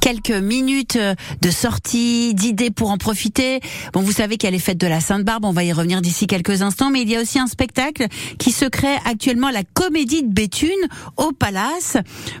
quelques minutes de sortie, d'idées pour en profiter. Bon, vous savez qu'il y a de la Sainte-Barbe, on va y revenir d'ici quelques instants, mais il y a aussi un spectacle qui se crée actuellement à la Comédie de Béthune au Palace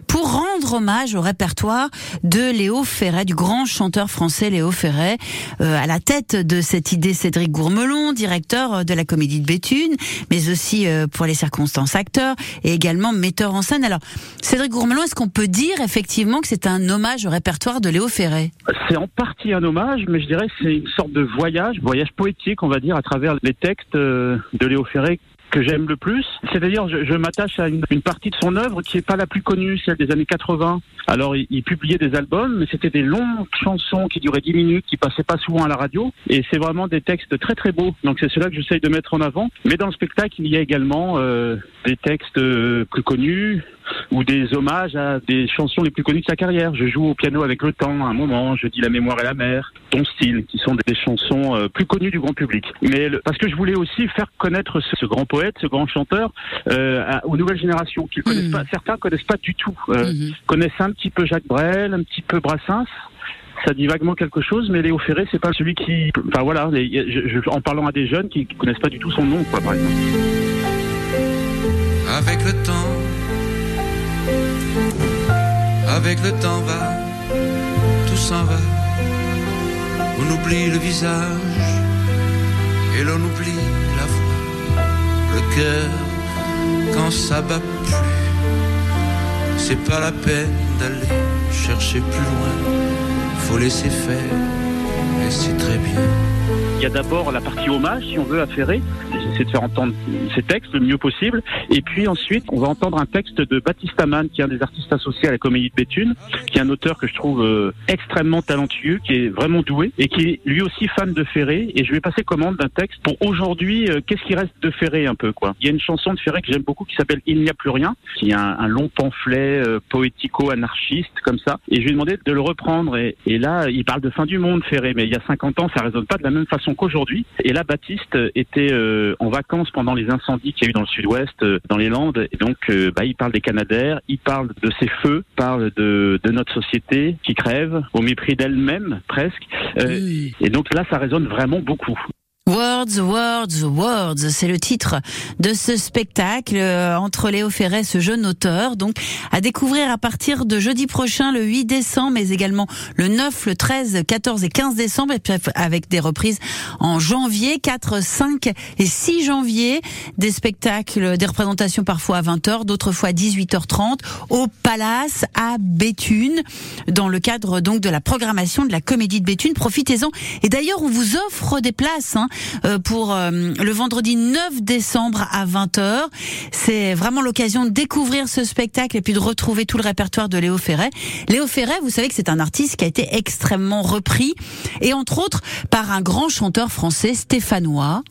pour rendre hommage au répertoire de Léo Ferret, du grand chanteur français Léo Ferret, euh, à la tête de cette idée Cédric Gourmelon, directeur de la Comédie de Béthune, mais aussi euh, pour les circonstances acteur et également metteur en scène. Alors, Cédric Gourmelon, est-ce qu'on peut dire effectivement que c'est un hommage au répertoire de Léo Ferré C'est en partie un hommage, mais je dirais c'est une sorte de voyage, voyage poétique, on va dire, à travers les textes euh, de Léo Ferré que j'aime le plus. C'est-à-dire, je, je m'attache à une, partie de son œuvre qui n'est pas la plus connue, celle des années 80. Alors, il, il publiait des albums, mais c'était des longues chansons qui duraient 10 minutes, qui passaient pas souvent à la radio. Et c'est vraiment des textes très très beaux. Donc, c'est cela que j'essaye de mettre en avant. Mais dans le spectacle, il y a également euh, des textes euh, plus connus, ou des hommages à des chansons les plus connues de sa carrière. Je joue au piano avec le temps, à un moment, je dis La mémoire et la mer, Ton style, qui sont des chansons euh, plus connues du grand public. Mais le, parce que je voulais aussi faire connaître ce, ce grand poète, ce grand chanteur, euh, à, aux nouvelles générations qui connaissent Mhm. pas, certains connaissent pas du tout. Euh, Mhm. Connaissent un petit peu Jacques Brel, un petit peu Brassens. Ça dit vaguement quelque chose, mais Léo Ferré, c'est pas celui qui. Enfin voilà, les- je- je- en parlant à des jeunes qui connaissent pas du tout son nom, quoi, par exemple. Avec le temps, avec le temps va, tout s'en va. On oublie le visage et l'on oublie la voix, le cœur quand ça bat plus. C'est pas la peine d'aller chercher plus loin, faut laisser faire et c'est très bien. Il y a d'abord la partie hommage, si on veut, à Ferré. J'essaie de faire entendre ses textes le mieux possible. Et puis ensuite, on va entendre un texte de Baptiste Amann, qui est un des artistes associés à la Comédie de Béthune, qui est un auteur que je trouve euh, extrêmement talentueux, qui est vraiment doué, et qui est lui aussi fan de Ferré. Et je vais passer commande d'un texte pour aujourd'hui, euh, qu'est-ce qui reste de Ferré un peu, quoi. Il y a une chanson de Ferré que j'aime beaucoup qui s'appelle Il n'y a plus rien, qui est un, un long pamphlet euh, poético-anarchiste, comme ça. Et je lui ai demandé de le reprendre. Et, et là, il parle de fin du monde, Ferré, mais il y a 50 ans, ça résonne pas de la même façon qu'aujourd'hui. Et là, Baptiste était euh, en vacances pendant les incendies qu'il y a eu dans le sud-ouest, euh, dans les Landes. Et donc, euh, bah, il parle des Canadaires, il parle de ces feux, parle de, de notre société qui crève, au mépris d'elle-même, presque. Euh, et donc là, ça résonne vraiment beaucoup. Words, Words, Words, c'est le titre de ce spectacle euh, entre Léo Ferret, ce jeune auteur, donc à découvrir à partir de jeudi prochain, le 8 décembre, mais également le 9, le 13, 14 et 15 décembre, et puis avec des reprises en janvier, 4, 5 et 6 janvier, des spectacles, des représentations parfois à 20h, d'autres fois à 18h30, au Palace à Béthune, dans le cadre donc de la programmation de la Comédie de Béthune. Profitez-en. Et d'ailleurs, on vous offre des places hein, pour euh, le vendredi 9 décembre à 20h. C'est vraiment l'occasion de découvrir ce spectacle et puis de retrouver tout le répertoire de Léo Ferret. Léo Ferret, vous savez que c'est un artiste qui a été extrêmement repris et entre autres par un grand chanteur français stéphanois.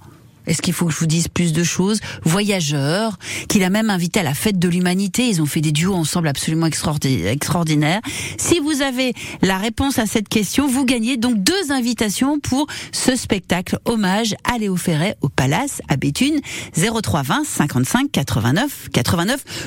Est-ce qu'il faut que je vous dise plus de choses? Voyageur, qu'il a même invité à la fête de l'humanité. Ils ont fait des duos ensemble absolument extraordi- extraordinaires. Si vous avez la réponse à cette question, vous gagnez donc deux invitations pour ce spectacle hommage à Léo Ferret au Palace à Béthune 03 20 55 89 89.